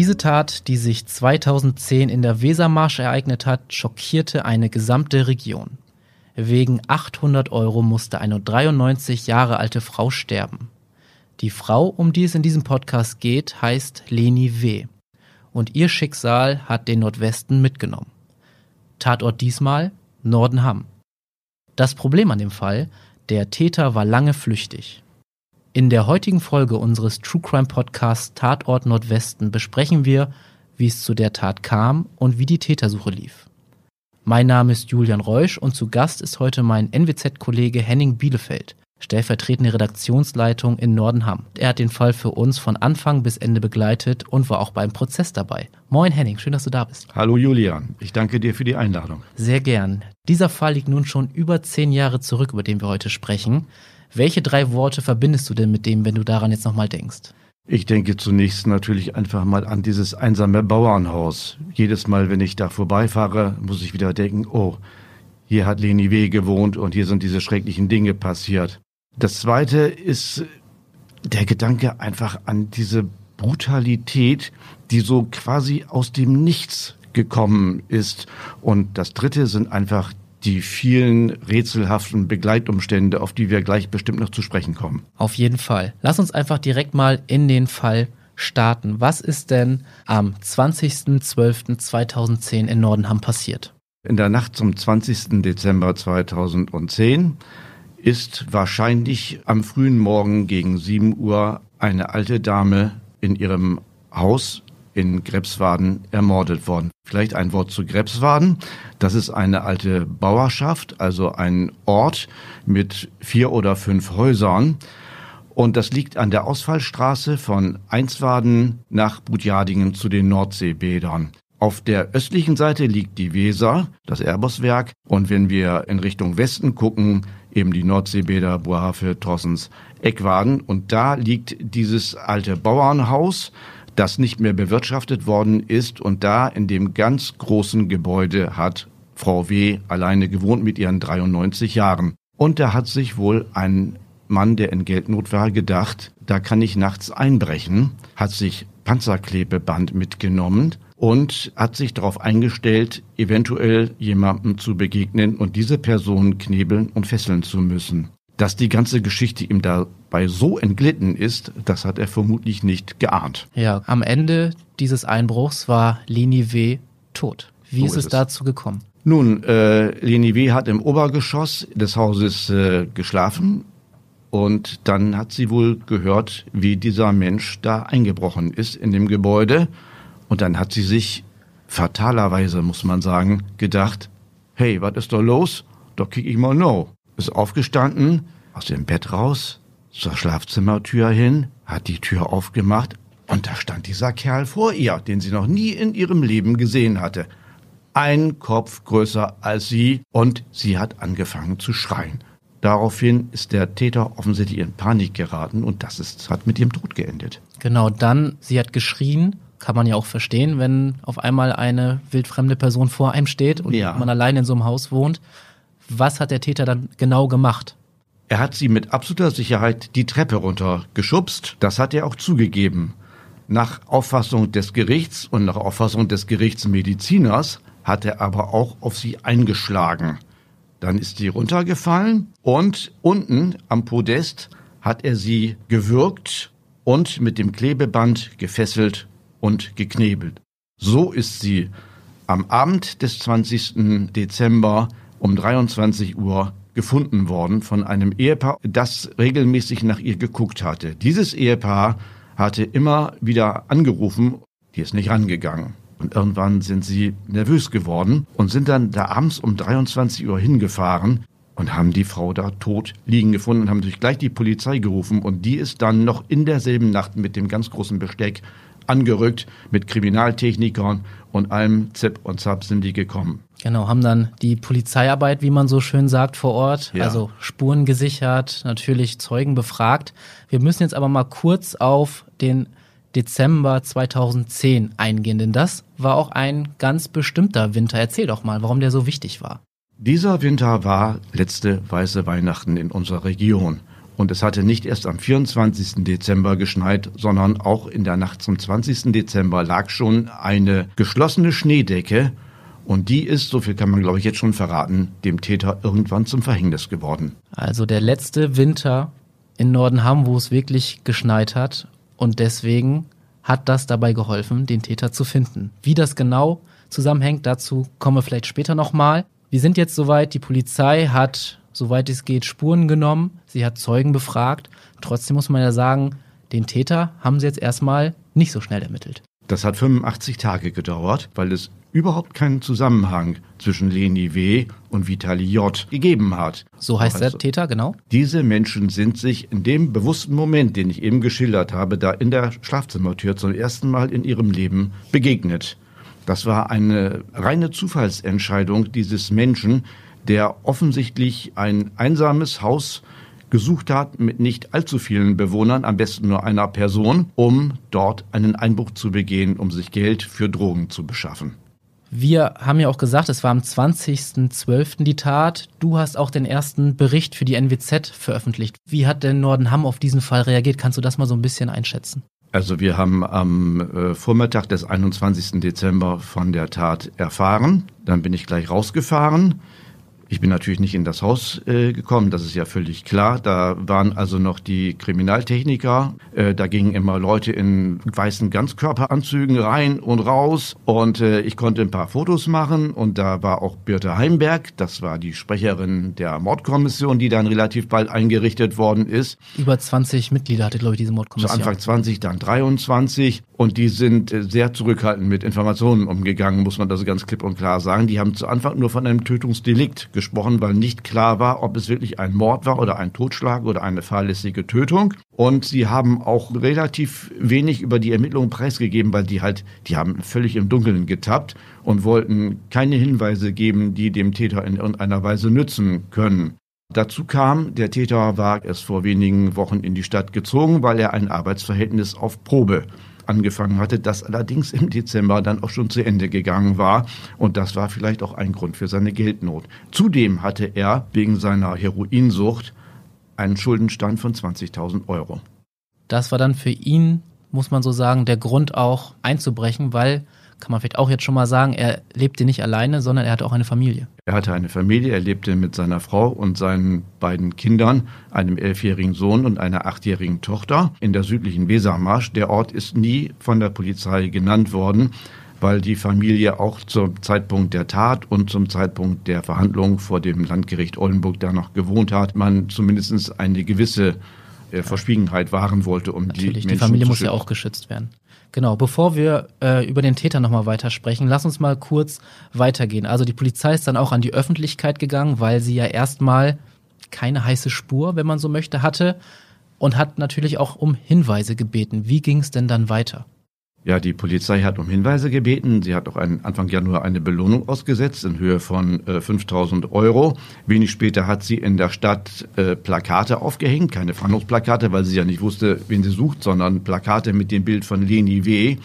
Diese Tat, die sich 2010 in der Wesermarsch ereignet hat, schockierte eine gesamte Region. Wegen 800 Euro musste eine 93 Jahre alte Frau sterben. Die Frau, um die es in diesem Podcast geht, heißt Leni W. Und ihr Schicksal hat den Nordwesten mitgenommen. Tatort diesmal Nordenham. Das Problem an dem Fall, der Täter war lange flüchtig. In der heutigen Folge unseres True Crime Podcasts Tatort Nordwesten besprechen wir, wie es zu der Tat kam und wie die Tätersuche lief. Mein Name ist Julian Reusch und zu Gast ist heute mein NWZ-Kollege Henning Bielefeld, stellvertretende Redaktionsleitung in Nordenham. Er hat den Fall für uns von Anfang bis Ende begleitet und war auch beim Prozess dabei. Moin Henning, schön, dass du da bist. Hallo Julian, ich danke dir für die Einladung. Sehr gern. Dieser Fall liegt nun schon über zehn Jahre zurück, über den wir heute sprechen. Welche drei Worte verbindest du denn mit dem, wenn du daran jetzt nochmal denkst? Ich denke zunächst natürlich einfach mal an dieses einsame Bauernhaus. Jedes Mal, wenn ich da vorbeifahre, muss ich wieder denken, oh, hier hat Leni W. gewohnt und hier sind diese schrecklichen Dinge passiert. Das zweite ist der Gedanke einfach an diese Brutalität, die so quasi aus dem Nichts gekommen ist. Und das dritte sind einfach die vielen rätselhaften Begleitumstände, auf die wir gleich bestimmt noch zu sprechen kommen. Auf jeden Fall. Lass uns einfach direkt mal in den Fall starten. Was ist denn am 20.12.2010 in Nordenham passiert? In der Nacht zum 20. Dezember 2010 ist wahrscheinlich am frühen Morgen gegen 7 Uhr eine alte Dame in ihrem Haus in Grebswaden ermordet worden. Vielleicht ein Wort zu Grebswaden. Das ist eine alte Bauerschaft, also ein Ort mit vier oder fünf Häusern. Und das liegt an der Ausfallstraße von Einswaden nach Budjadingen zu den Nordseebädern. Auf der östlichen Seite liegt die Weser, das Erboswerk. Und wenn wir in Richtung Westen gucken, eben die Nordseebäder, Bohafe, Trossens, Eckwaden. Und da liegt dieses alte Bauernhaus das nicht mehr bewirtschaftet worden ist. Und da in dem ganz großen Gebäude hat Frau W. alleine gewohnt mit ihren 93 Jahren. Und da hat sich wohl ein Mann, der in Geldnot war, gedacht, da kann ich nachts einbrechen, hat sich Panzerklebeband mitgenommen und hat sich darauf eingestellt, eventuell jemandem zu begegnen und diese Person knebeln und fesseln zu müssen. Dass die ganze Geschichte ihm dabei so entglitten ist, das hat er vermutlich nicht geahnt. Ja, am Ende dieses Einbruchs war Leni W. tot. Wie so ist es ist dazu gekommen? Nun, äh, Leni W. hat im Obergeschoss des Hauses äh, geschlafen und dann hat sie wohl gehört, wie dieser Mensch da eingebrochen ist in dem Gebäude und dann hat sie sich fatalerweise, muss man sagen, gedacht, hey, was ist da los? Da kick ich mal no ist aufgestanden, aus dem Bett raus, zur Schlafzimmertür hin, hat die Tür aufgemacht und da stand dieser Kerl vor ihr, den sie noch nie in ihrem Leben gesehen hatte. Ein Kopf größer als sie und sie hat angefangen zu schreien. Daraufhin ist der Täter offensichtlich in Panik geraten und das ist, hat mit ihrem Tod geendet. Genau, dann, sie hat geschrien, kann man ja auch verstehen, wenn auf einmal eine wildfremde Person vor einem steht und ja. man allein in so einem Haus wohnt. Was hat der Täter dann genau gemacht? Er hat sie mit absoluter Sicherheit die Treppe runtergeschubst. Das hat er auch zugegeben. Nach Auffassung des Gerichts und nach Auffassung des Gerichtsmediziners hat er aber auch auf sie eingeschlagen. Dann ist sie runtergefallen und unten am Podest hat er sie gewürgt und mit dem Klebeband gefesselt und geknebelt. So ist sie am Abend des 20. Dezember um 23 Uhr gefunden worden von einem Ehepaar, das regelmäßig nach ihr geguckt hatte. Dieses Ehepaar hatte immer wieder angerufen, die ist nicht rangegangen. Und irgendwann sind sie nervös geworden und sind dann da abends um 23 Uhr hingefahren und haben die Frau da tot liegen gefunden und haben sich gleich die Polizei gerufen und die ist dann noch in derselben Nacht mit dem ganz großen Besteck angerückt mit Kriminaltechnikern und allem Zip und Zap sind die gekommen. Genau, haben dann die Polizeiarbeit, wie man so schön sagt, vor Ort, ja. also Spuren gesichert, natürlich Zeugen befragt. Wir müssen jetzt aber mal kurz auf den Dezember 2010 eingehen, denn das war auch ein ganz bestimmter Winter. Erzähl doch mal, warum der so wichtig war. Dieser Winter war letzte weiße Weihnachten in unserer Region. Und es hatte nicht erst am 24. Dezember geschneit, sondern auch in der Nacht zum 20. Dezember lag schon eine geschlossene Schneedecke. Und die ist, so viel kann man glaube ich jetzt schon verraten, dem Täter irgendwann zum Verhängnis geworden. Also der letzte Winter in Nordenham, wo es wirklich geschneit hat. Und deswegen hat das dabei geholfen, den Täter zu finden. Wie das genau zusammenhängt, dazu kommen wir vielleicht später nochmal. Wir sind jetzt soweit, die Polizei hat, soweit es geht, Spuren genommen, sie hat Zeugen befragt. Trotzdem muss man ja sagen, den Täter haben sie jetzt erstmal nicht so schnell ermittelt. Das hat 85 Tage gedauert, weil es überhaupt keinen Zusammenhang zwischen Leni W. und Vitali J. gegeben hat. So heißt also, der Täter, genau. Diese Menschen sind sich in dem bewussten Moment, den ich eben geschildert habe, da in der Schlafzimmertür zum ersten Mal in ihrem Leben begegnet. Das war eine reine Zufallsentscheidung dieses Menschen, der offensichtlich ein einsames Haus gesucht hat mit nicht allzu vielen Bewohnern, am besten nur einer Person, um dort einen Einbruch zu begehen, um sich Geld für Drogen zu beschaffen. Wir haben ja auch gesagt, es war am 20.12. die Tat. Du hast auch den ersten Bericht für die NWZ veröffentlicht. Wie hat denn Nordenham auf diesen Fall reagiert? Kannst du das mal so ein bisschen einschätzen? Also wir haben am äh, Vormittag des 21. Dezember von der Tat erfahren. Dann bin ich gleich rausgefahren ich bin natürlich nicht in das Haus äh, gekommen, das ist ja völlig klar. Da waren also noch die Kriminaltechniker. Äh, da gingen immer Leute in weißen Ganzkörperanzügen rein und raus. Und äh, ich konnte ein paar Fotos machen. Und da war auch Birte Heimberg, das war die Sprecherin der Mordkommission, die dann relativ bald eingerichtet worden ist. Über 20 Mitglieder hatte, glaube ich, diese Mordkommission. Zu Anfang 20, dann 23. Und die sind äh, sehr zurückhaltend mit Informationen umgegangen, muss man das ganz klipp und klar sagen. Die haben zu Anfang nur von einem Tötungsdelikt gesprochen, weil nicht klar war, ob es wirklich ein Mord war oder ein Totschlag oder eine fahrlässige Tötung. Und sie haben auch relativ wenig über die Ermittlungen preisgegeben, weil die halt, die haben völlig im Dunkeln getappt und wollten keine Hinweise geben, die dem Täter in irgendeiner Weise nützen können. Dazu kam, der Täter war erst vor wenigen Wochen in die Stadt gezogen, weil er ein Arbeitsverhältnis auf Probe angefangen hatte, das allerdings im Dezember dann auch schon zu Ende gegangen war. Und das war vielleicht auch ein Grund für seine Geldnot. Zudem hatte er wegen seiner Heroinsucht einen Schuldenstand von 20.000 Euro. Das war dann für ihn, muss man so sagen, der Grund auch einzubrechen, weil kann man vielleicht auch jetzt schon mal sagen, er lebte nicht alleine, sondern er hatte auch eine Familie. Er hatte eine Familie, er lebte mit seiner Frau und seinen beiden Kindern, einem elfjährigen Sohn und einer achtjährigen Tochter in der südlichen Wesermarsch. Der Ort ist nie von der Polizei genannt worden weil die Familie auch zum Zeitpunkt der Tat und zum Zeitpunkt der Verhandlung vor dem Landgericht Oldenburg da noch gewohnt hat, man zumindest eine gewisse äh, Verschwiegenheit wahren wollte, um Natürlich, die Menschen die Familie muss ja auch geschützt werden. Genau, bevor wir äh, über den Täter nochmal weitersprechen, lass uns mal kurz weitergehen. Also die Polizei ist dann auch an die Öffentlichkeit gegangen, weil sie ja erstmal keine heiße Spur, wenn man so möchte, hatte und hat natürlich auch um Hinweise gebeten. Wie ging es denn dann weiter? Ja, die Polizei hat um Hinweise gebeten. Sie hat auch einen, Anfang Januar eine Belohnung ausgesetzt in Höhe von äh, 5000 Euro. Wenig später hat sie in der Stadt äh, Plakate aufgehängt, keine Fahndungsplakate, weil sie ja nicht wusste, wen sie sucht, sondern Plakate mit dem Bild von Leni W.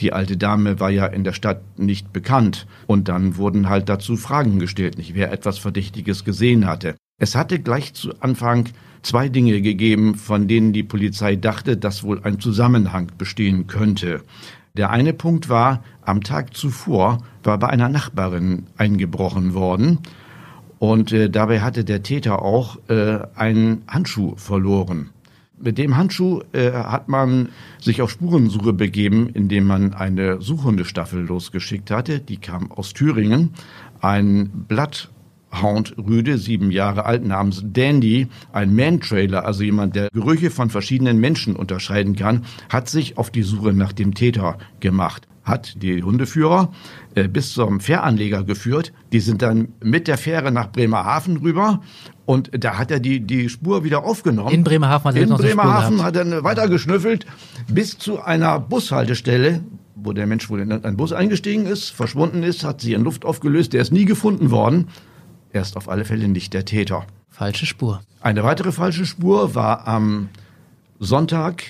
Die alte Dame war ja in der Stadt nicht bekannt. Und dann wurden halt dazu Fragen gestellt, nicht wer etwas Verdächtiges gesehen hatte. Es hatte gleich zu Anfang zwei Dinge gegeben, von denen die Polizei dachte, dass wohl ein Zusammenhang bestehen könnte. Der eine Punkt war, am Tag zuvor war bei einer Nachbarin eingebrochen worden und äh, dabei hatte der Täter auch äh, einen Handschuh verloren. Mit dem Handschuh äh, hat man sich auf Spurensuche begeben, indem man eine Suchhundestaffel losgeschickt hatte. Die kam aus Thüringen. Ein Blatt Hound Rüde, sieben Jahre alt, namens Dandy, ein Man-Trailer, also jemand, der Gerüche von verschiedenen Menschen unterscheiden kann, hat sich auf die Suche nach dem Täter gemacht hat die Hundeführer äh, bis zum Fähranleger geführt. Die sind dann mit der Fähre nach Bremerhaven rüber und da hat er die, die Spur wieder aufgenommen. In Bremerhaven hat er In Bremerhaven hat er weiter geschnüffelt bis zu einer Bushaltestelle, wo der Mensch wohl in einen Bus eingestiegen ist, verschwunden ist, hat sie in Luft aufgelöst, der ist nie gefunden worden. Er ist auf alle Fälle nicht der Täter. Falsche Spur. Eine weitere falsche Spur war am Sonntag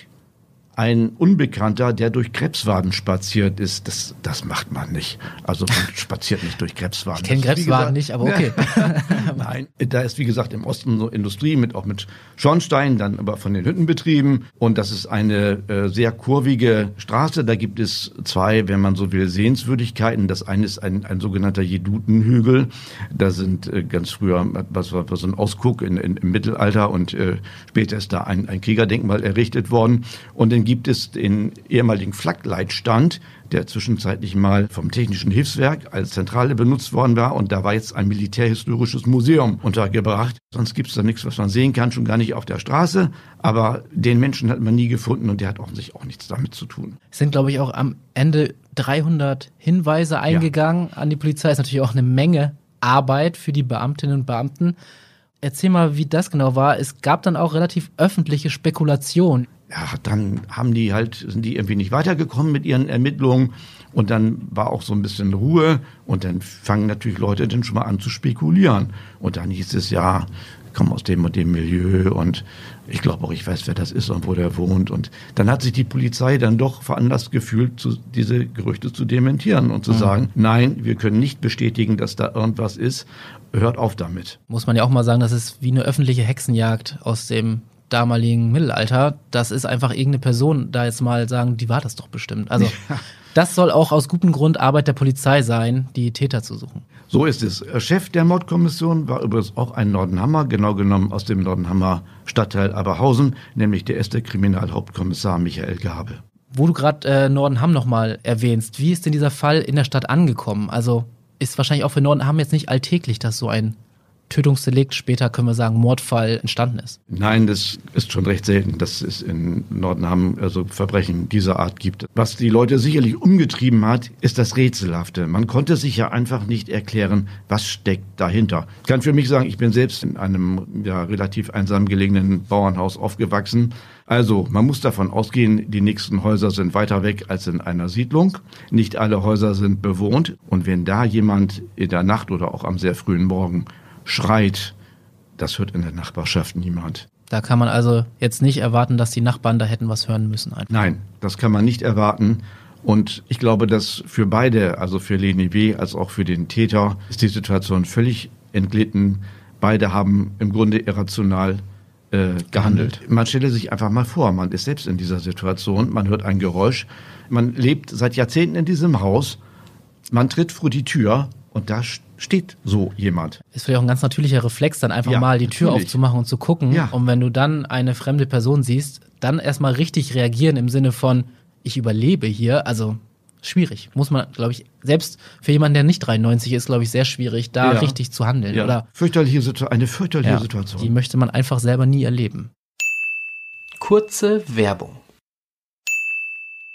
ein Unbekannter, der durch Krebswaden spaziert ist. Das, das macht man nicht. Also man spaziert nicht durch Krebswaden. Ich kenne Krebswaden nicht, aber okay. Nein, da ist wie gesagt im Osten so Industrie mit auch mit Schornsteinen, dann aber von den Hütten betrieben. Und das ist eine äh, sehr kurvige Straße. Da gibt es zwei, wenn man so will, Sehenswürdigkeiten. Das eine ist ein, ein sogenannter Jedutenhügel. Da sind äh, ganz früher was war so ein Ausguck in, in, im Mittelalter und äh, später ist da ein, ein Kriegerdenkmal errichtet worden. Und in gibt es den ehemaligen Flakleitstand, der zwischenzeitlich mal vom Technischen Hilfswerk als Zentrale benutzt worden war. Und da war jetzt ein militärhistorisches Museum untergebracht. Sonst gibt es da nichts, was man sehen kann, schon gar nicht auf der Straße. Aber den Menschen hat man nie gefunden und der hat offensichtlich auch nichts damit zu tun. Es sind, glaube ich, auch am Ende 300 Hinweise eingegangen ja. an die Polizei. Das ist natürlich auch eine Menge Arbeit für die Beamtinnen und Beamten. Erzähl mal, wie das genau war. Es gab dann auch relativ öffentliche Spekulationen ja, dann haben die halt, sind die irgendwie nicht weitergekommen mit ihren Ermittlungen und dann war auch so ein bisschen Ruhe und dann fangen natürlich Leute dann schon mal an zu spekulieren. Und dann hieß es ja, komme aus dem und dem Milieu und ich glaube auch, ich weiß, wer das ist und wo der wohnt. Und dann hat sich die Polizei dann doch veranlasst gefühlt, zu, diese Gerüchte zu dementieren und zu mhm. sagen, nein, wir können nicht bestätigen, dass da irgendwas ist. Hört auf damit. Muss man ja auch mal sagen, das ist wie eine öffentliche Hexenjagd aus dem damaligen Mittelalter, das ist einfach irgendeine Person da jetzt mal sagen, die war das doch bestimmt. Also ja. das soll auch aus gutem Grund Arbeit der Polizei sein, die Täter zu suchen. So ist es. Chef der Mordkommission war übrigens auch ein Nordenhammer, genau genommen aus dem Nordenhammer Stadtteil Aberhausen, nämlich der erste Kriminalhauptkommissar Michael Gabe. Wo du gerade äh, Nordenham nochmal erwähnst, wie ist denn dieser Fall in der Stadt angekommen? Also ist wahrscheinlich auch für Nordenham jetzt nicht alltäglich, dass so ein Tötungsdelikt, später können wir sagen Mordfall entstanden ist. Nein, das ist schon recht selten, dass es in Nordenham also Verbrechen dieser Art gibt. Was die Leute sicherlich umgetrieben hat, ist das Rätselhafte. Man konnte sich ja einfach nicht erklären, was steckt dahinter. Ich kann für mich sagen, ich bin selbst in einem ja, relativ einsam gelegenen Bauernhaus aufgewachsen. Also, man muss davon ausgehen, die nächsten Häuser sind weiter weg als in einer Siedlung. Nicht alle Häuser sind bewohnt. Und wenn da jemand in der Nacht oder auch am sehr frühen Morgen schreit, das hört in der Nachbarschaft niemand. Da kann man also jetzt nicht erwarten, dass die Nachbarn da hätten was hören müssen. Einfach. Nein, das kann man nicht erwarten. Und ich glaube, dass für beide, also für Leni W. als auch für den Täter, ist die Situation völlig entglitten. Beide haben im Grunde irrational äh, gehandelt. Man stelle sich einfach mal vor, man ist selbst in dieser Situation, man hört ein Geräusch, man lebt seit Jahrzehnten in diesem Haus, man tritt vor die Tür und da steht so jemand. Ist vielleicht auch ein ganz natürlicher Reflex, dann einfach ja, mal die Tür natürlich. aufzumachen und zu gucken. Ja. Und wenn du dann eine fremde Person siehst, dann erstmal richtig reagieren im Sinne von, ich überlebe hier. Also schwierig. Muss man, glaube ich, selbst für jemanden, der nicht 93 ist, glaube ich, sehr schwierig, da ja. richtig zu handeln. Ja. Oder fürchterliche eine fürchterliche ja, Situation. Die möchte man einfach selber nie erleben. Kurze Werbung.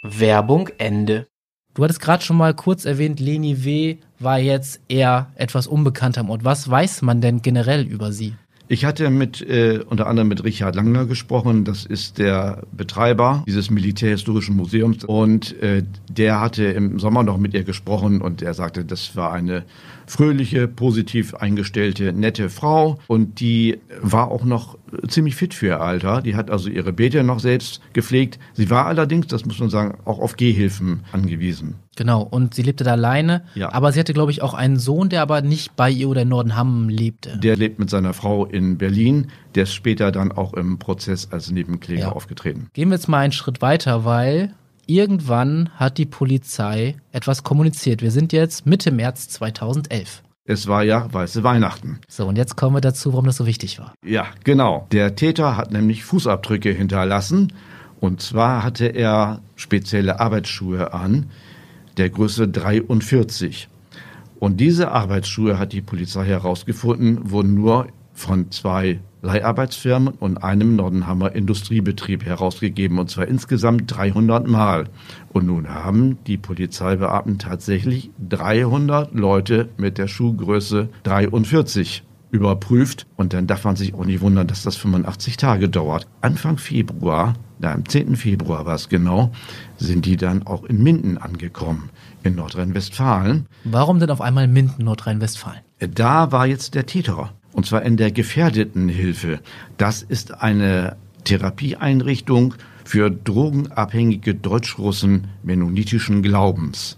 Werbung Ende. Du hattest gerade schon mal kurz erwähnt, Leni W. war jetzt eher etwas unbekannter im Ort. Was weiß man denn generell über sie? Ich hatte mit äh, unter anderem mit Richard Langner gesprochen. Das ist der Betreiber dieses Militärhistorischen Museums und äh, der hatte im Sommer noch mit ihr gesprochen und er sagte, das war eine fröhliche, positiv eingestellte, nette Frau und die war auch noch ziemlich fit für ihr Alter. Die hat also ihre Beete noch selbst gepflegt. Sie war allerdings, das muss man sagen, auch auf Gehhilfen angewiesen. Genau, und sie lebte da alleine. Ja. Aber sie hatte, glaube ich, auch einen Sohn, der aber nicht bei ihr oder in Nordenham lebte. Der lebt mit seiner Frau in Berlin. Der ist später dann auch im Prozess als Nebenkläger ja. aufgetreten. Gehen wir jetzt mal einen Schritt weiter, weil irgendwann hat die Polizei etwas kommuniziert. Wir sind jetzt Mitte März 2011. Es war ja weiße Weihnachten. So, und jetzt kommen wir dazu, warum das so wichtig war. Ja, genau. Der Täter hat nämlich Fußabdrücke hinterlassen. Und zwar hatte er spezielle Arbeitsschuhe an, der Größe 43. Und diese Arbeitsschuhe hat die Polizei herausgefunden, wurden nur von zwei Leiharbeitsfirmen und einem Nordenhammer Industriebetrieb herausgegeben, und zwar insgesamt 300 Mal. Und nun haben die Polizeibeamten tatsächlich 300 Leute mit der Schuhgröße 43 überprüft. Und dann darf man sich auch nicht wundern, dass das 85 Tage dauert. Anfang Februar, da am 10. Februar war es genau, sind die dann auch in Minden angekommen, in Nordrhein-Westfalen. Warum denn auf einmal Minden, Nordrhein-Westfalen? Da war jetzt der Täter und zwar in der Gefährdetenhilfe. Das ist eine Therapieeinrichtung für drogenabhängige Deutschrussen mennonitischen Glaubens.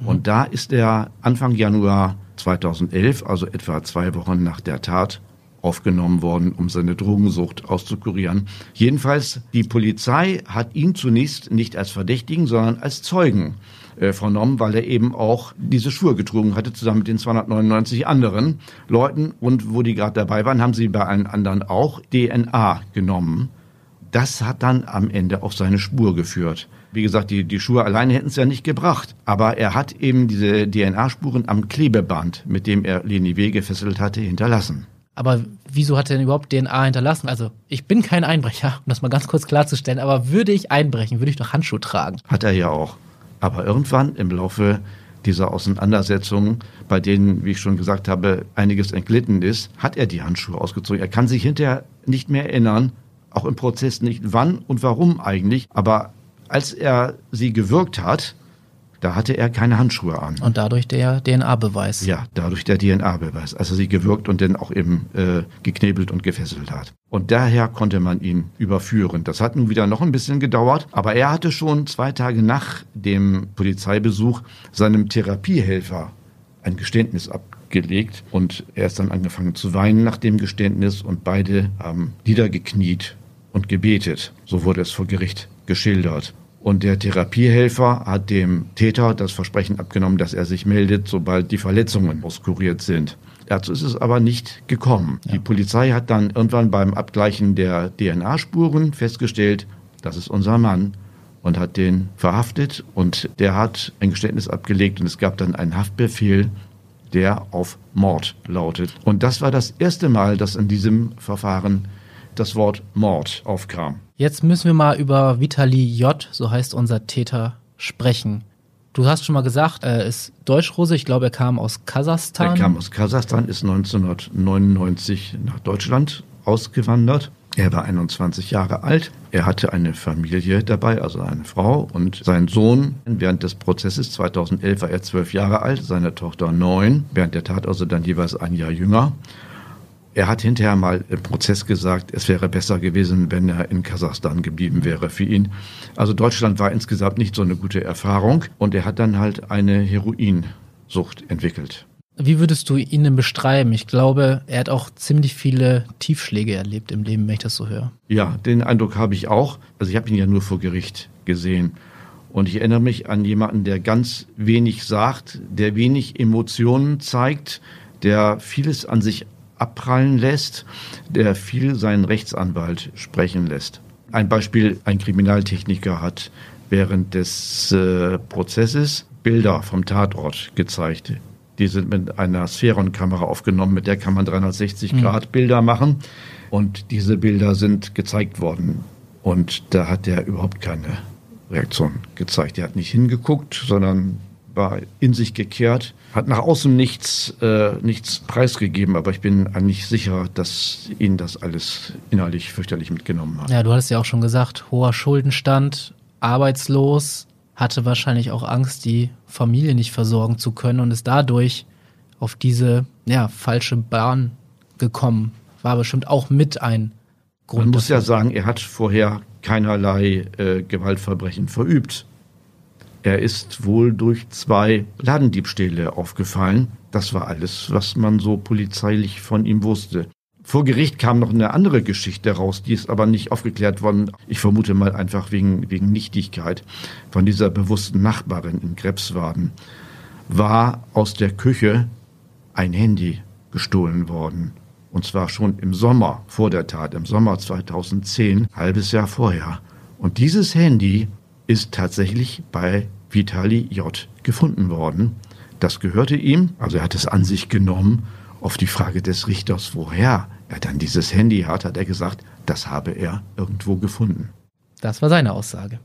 Mhm. Und da ist er Anfang Januar 2011, also etwa zwei Wochen nach der Tat, aufgenommen worden, um seine Drogensucht auszukurieren. Jedenfalls, die Polizei hat ihn zunächst nicht als Verdächtigen, sondern als Zeugen äh, vernommen, weil er eben auch diese Schuhe getrunken hatte, zusammen mit den 299 anderen Leuten. Und wo die gerade dabei waren, haben sie bei allen anderen auch DNA genommen. Das hat dann am Ende auf seine Spur geführt. Wie gesagt, die, die Schuhe alleine hätten es ja nicht gebracht. Aber er hat eben diese DNA-Spuren am Klebeband, mit dem er Leni W. gefesselt hatte, hinterlassen. Aber wieso hat er denn überhaupt DNA hinterlassen? Also, ich bin kein Einbrecher, um das mal ganz kurz klarzustellen, aber würde ich einbrechen, würde ich doch Handschuhe tragen. Hat er ja auch. Aber irgendwann im Laufe dieser Auseinandersetzungen, bei denen, wie ich schon gesagt habe, einiges entglitten ist, hat er die Handschuhe ausgezogen. Er kann sich hinterher nicht mehr erinnern, auch im Prozess nicht, wann und warum eigentlich. Aber als er sie gewirkt hat, da hatte er keine Handschuhe an. Und dadurch der DNA-Beweis. Ja, dadurch der DNA-Beweis, als er sie gewürgt und dann auch eben äh, geknebelt und gefesselt hat. Und daher konnte man ihn überführen. Das hat nun wieder noch ein bisschen gedauert, aber er hatte schon zwei Tage nach dem Polizeibesuch seinem Therapiehelfer ein Geständnis abgelegt und er ist dann angefangen zu weinen nach dem Geständnis und beide haben niedergekniet und gebetet. So wurde es vor Gericht geschildert. Und der Therapiehelfer hat dem Täter das Versprechen abgenommen, dass er sich meldet, sobald die Verletzungen auskuriert sind. Dazu ist es aber nicht gekommen. Ja. Die Polizei hat dann irgendwann beim Abgleichen der DNA-Spuren festgestellt, das ist unser Mann und hat den verhaftet und der hat ein Geständnis abgelegt und es gab dann einen Haftbefehl, der auf Mord lautet. Und das war das erste Mal, dass in diesem Verfahren das Wort Mord aufkam. Jetzt müssen wir mal über Vitali J., so heißt unser Täter, sprechen. Du hast schon mal gesagt, er ist Deutschrose. Ich glaube, er kam aus Kasachstan. Er kam aus Kasachstan, ist 1999 nach Deutschland ausgewandert. Er war 21 Jahre alt. Er hatte eine Familie dabei, also eine Frau und sein Sohn. Während des Prozesses 2011 war er zwölf Jahre alt, seine Tochter neun. Während der Tat also dann jeweils ein Jahr jünger. Er hat hinterher mal im Prozess gesagt, es wäre besser gewesen, wenn er in Kasachstan geblieben wäre für ihn. Also Deutschland war insgesamt nicht so eine gute Erfahrung und er hat dann halt eine Heroinsucht entwickelt. Wie würdest du ihn denn beschreiben? Ich glaube, er hat auch ziemlich viele Tiefschläge erlebt im Leben, wenn ich das so höre. Ja, den Eindruck habe ich auch. Also ich habe ihn ja nur vor Gericht gesehen. Und ich erinnere mich an jemanden, der ganz wenig sagt, der wenig Emotionen zeigt, der vieles an sich abprallen lässt, der viel seinen Rechtsanwalt sprechen lässt. Ein Beispiel, ein Kriminaltechniker hat während des äh, Prozesses Bilder vom Tatort gezeigt. Die sind mit einer Sphärenkamera aufgenommen, mit der kann man 360 mhm. Grad Bilder machen. Und diese Bilder sind gezeigt worden. Und da hat er überhaupt keine Reaktion gezeigt. Er hat nicht hingeguckt, sondern war in sich gekehrt, hat nach außen nichts, äh, nichts preisgegeben, aber ich bin eigentlich sicher, dass ihn das alles innerlich fürchterlich mitgenommen hat. Ja, du hattest ja auch schon gesagt, hoher Schuldenstand, arbeitslos, hatte wahrscheinlich auch Angst, die Familie nicht versorgen zu können und ist dadurch auf diese ja, falsche Bahn gekommen. War bestimmt auch mit ein Grund. Man muss ja sagen, er hat vorher keinerlei äh, Gewaltverbrechen verübt. Er ist wohl durch zwei Ladendiebstähle aufgefallen. Das war alles, was man so polizeilich von ihm wusste. Vor Gericht kam noch eine andere Geschichte raus, die ist aber nicht aufgeklärt worden. Ich vermute mal einfach wegen, wegen Nichtigkeit. Von dieser bewussten Nachbarin in Krebswaden war aus der Küche ein Handy gestohlen worden. Und zwar schon im Sommer vor der Tat, im Sommer 2010, halbes Jahr vorher. Und dieses Handy ist tatsächlich bei Vitali J. gefunden worden. Das gehörte ihm, also er hat es an sich genommen. Auf die Frage des Richters, woher er dann dieses Handy hat, hat er gesagt, das habe er irgendwo gefunden. Das war seine Aussage.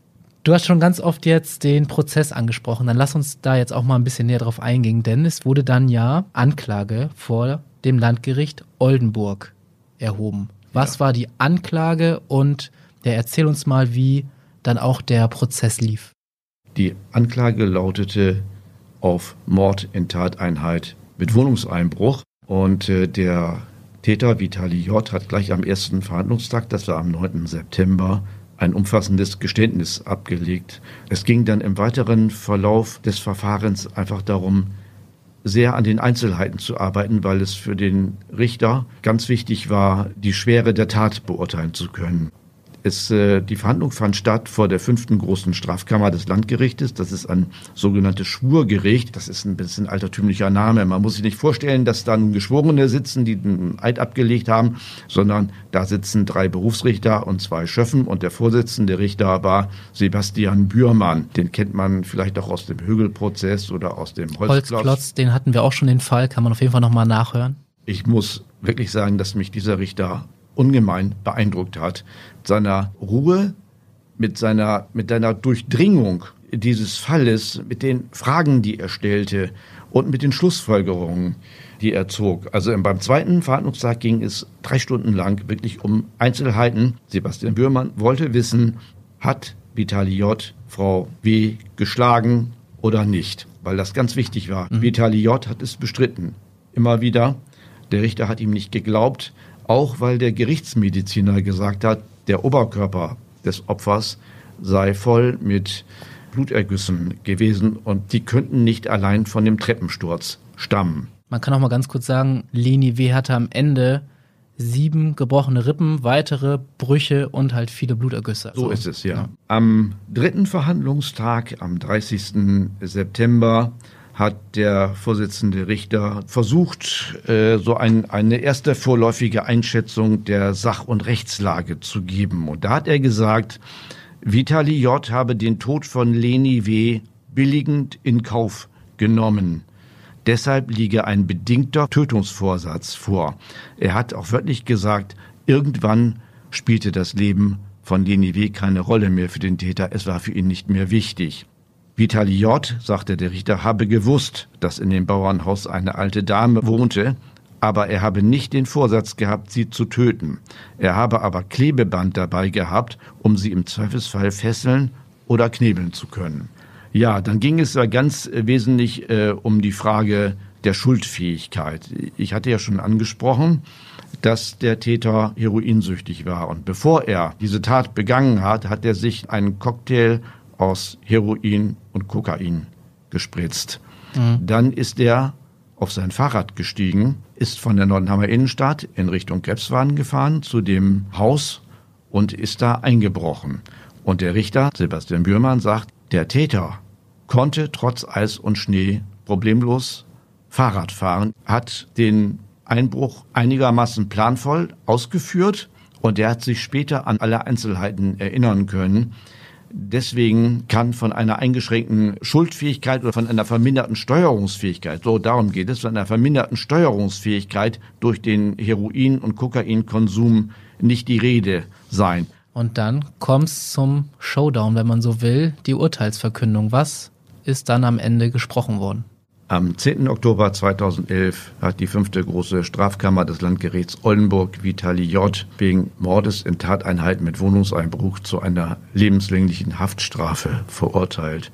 Du hast schon ganz oft jetzt den Prozess angesprochen. Dann lass uns da jetzt auch mal ein bisschen näher drauf eingehen, denn es wurde dann ja Anklage vor dem Landgericht Oldenburg erhoben. Was ja. war die Anklage und ja, erzähl uns mal, wie dann auch der Prozess lief. Die Anklage lautete auf Mord in Tateinheit mit Wohnungseinbruch und äh, der Täter Vitali J. hat gleich am ersten Verhandlungstag, das war am 9. September, ein umfassendes Geständnis abgelegt. Es ging dann im weiteren Verlauf des Verfahrens einfach darum, sehr an den Einzelheiten zu arbeiten, weil es für den Richter ganz wichtig war, die Schwere der Tat beurteilen zu können. Es, äh, die Verhandlung fand statt vor der fünften großen Strafkammer des Landgerichtes. Das ist ein sogenanntes Schwurgericht. Das ist ein bisschen altertümlicher Name. Man muss sich nicht vorstellen, dass da nun Geschworene sitzen, die den Eid abgelegt haben, sondern da sitzen drei Berufsrichter und zwei Schöffen. Und der Vorsitzende Richter war Sebastian Bührmann. Den kennt man vielleicht auch aus dem Högelprozess oder aus dem Holzklotz. Holzklotz, den hatten wir auch schon den Fall. Kann man auf jeden Fall nochmal nachhören. Ich muss wirklich sagen, dass mich dieser Richter ungemein beeindruckt hat. Mit seiner Ruhe, mit seiner, mit seiner Durchdringung dieses Falles, mit den Fragen, die er stellte und mit den Schlussfolgerungen, die er zog. Also beim zweiten Verhandlungstag ging es drei Stunden lang wirklich um Einzelheiten. Sebastian Bührmann wollte wissen, hat Vitali J. Frau W. geschlagen oder nicht? Weil das ganz wichtig war. Mhm. Vitali J. hat es bestritten. Immer wieder. Der Richter hat ihm nicht geglaubt auch weil der Gerichtsmediziner gesagt hat, der Oberkörper des Opfers sei voll mit Blutergüssen gewesen und die könnten nicht allein von dem Treppensturz stammen. Man kann auch mal ganz kurz sagen, Leni W. hatte am Ende sieben gebrochene Rippen, weitere Brüche und halt viele Blutergüsse. So, so ist es, ja. ja. Am dritten Verhandlungstag, am 30. September, hat der Vorsitzende Richter versucht, äh, so ein, eine erste vorläufige Einschätzung der Sach- und Rechtslage zu geben. Und da hat er gesagt, Vitali J. habe den Tod von Leni W. billigend in Kauf genommen. Deshalb liege ein bedingter Tötungsvorsatz vor. Er hat auch wörtlich gesagt, irgendwann spielte das Leben von Leni W. keine Rolle mehr für den Täter. Es war für ihn nicht mehr wichtig. Vitali J., sagte der Richter, habe gewusst, dass in dem Bauernhaus eine alte Dame wohnte, aber er habe nicht den Vorsatz gehabt, sie zu töten. Er habe aber Klebeband dabei gehabt, um sie im Zweifelsfall fesseln oder knebeln zu können. Ja, dann ging es ja ganz wesentlich äh, um die Frage der Schuldfähigkeit. Ich hatte ja schon angesprochen, dass der Täter heroinsüchtig war. Und bevor er diese Tat begangen hat, hat er sich einen Cocktail aus Heroin und Kokain gespritzt. Mhm. Dann ist er auf sein Fahrrad gestiegen, ist von der Nordenhammer Innenstadt in Richtung Krebswagen gefahren zu dem Haus und ist da eingebrochen. Und der Richter, Sebastian Bührmann, sagt, der Täter konnte trotz Eis und Schnee problemlos Fahrrad fahren, hat den Einbruch einigermaßen planvoll ausgeführt und er hat sich später an alle Einzelheiten erinnern können. Deswegen kann von einer eingeschränkten Schuldfähigkeit oder von einer verminderten Steuerungsfähigkeit, so darum geht es, von einer verminderten Steuerungsfähigkeit durch den Heroin- und Kokainkonsum nicht die Rede sein. Und dann kommt's zum Showdown, wenn man so will, die Urteilsverkündung. Was ist dann am Ende gesprochen worden? Am 10. Oktober 2011 hat die fünfte große Strafkammer des Landgerichts Oldenburg Vitali J. wegen Mordes in Tateinheit mit Wohnungseinbruch zu einer lebenslänglichen Haftstrafe verurteilt.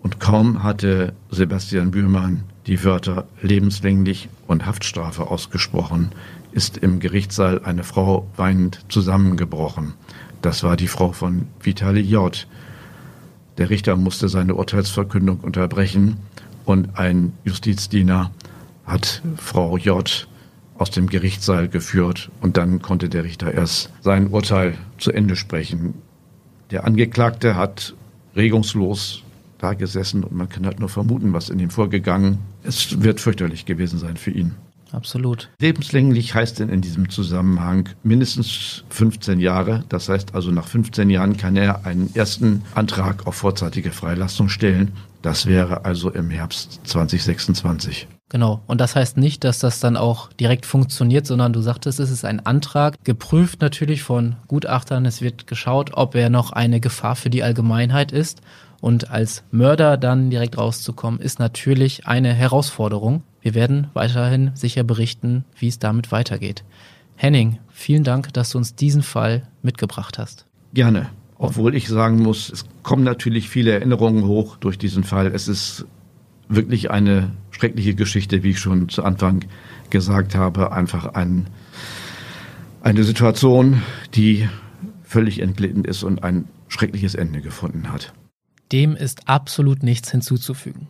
Und kaum hatte Sebastian Bühlmann die Wörter lebenslänglich und Haftstrafe ausgesprochen, ist im Gerichtssaal eine Frau weinend zusammengebrochen. Das war die Frau von Vitali J. Der Richter musste seine Urteilsverkündung unterbrechen und ein Justizdiener hat Frau J. aus dem Gerichtssaal geführt und dann konnte der Richter erst sein Urteil zu Ende sprechen. Der Angeklagte hat regungslos da gesessen und man kann halt nur vermuten, was in ihm vorgegangen ist. Es wird fürchterlich gewesen sein für ihn. Absolut. Lebenslänglich heißt denn in diesem Zusammenhang mindestens 15 Jahre. Das heißt also, nach 15 Jahren kann er einen ersten Antrag auf vorzeitige Freilassung stellen. Das wäre also im Herbst 2026. Genau. Und das heißt nicht, dass das dann auch direkt funktioniert, sondern du sagtest, es ist ein Antrag, geprüft natürlich von Gutachtern. Es wird geschaut, ob er noch eine Gefahr für die Allgemeinheit ist. Und als Mörder dann direkt rauszukommen, ist natürlich eine Herausforderung. Wir werden weiterhin sicher berichten, wie es damit weitergeht. Henning, vielen Dank, dass du uns diesen Fall mitgebracht hast. Gerne. Obwohl ich sagen muss, es kommen natürlich viele Erinnerungen hoch durch diesen Fall. Es ist wirklich eine schreckliche Geschichte, wie ich schon zu Anfang gesagt habe. Einfach ein, eine Situation, die völlig entglitten ist und ein schreckliches Ende gefunden hat. Dem ist absolut nichts hinzuzufügen.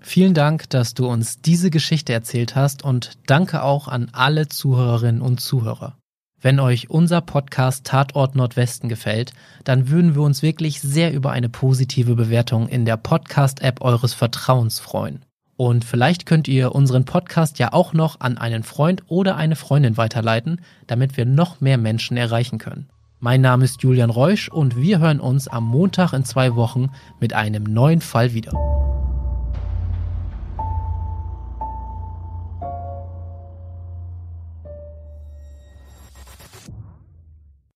Vielen Dank, dass du uns diese Geschichte erzählt hast und danke auch an alle Zuhörerinnen und Zuhörer. Wenn euch unser Podcast Tatort Nordwesten gefällt, dann würden wir uns wirklich sehr über eine positive Bewertung in der Podcast-App eures Vertrauens freuen. Und vielleicht könnt ihr unseren Podcast ja auch noch an einen Freund oder eine Freundin weiterleiten, damit wir noch mehr Menschen erreichen können. Mein Name ist Julian Reusch und wir hören uns am Montag in zwei Wochen mit einem neuen Fall wieder.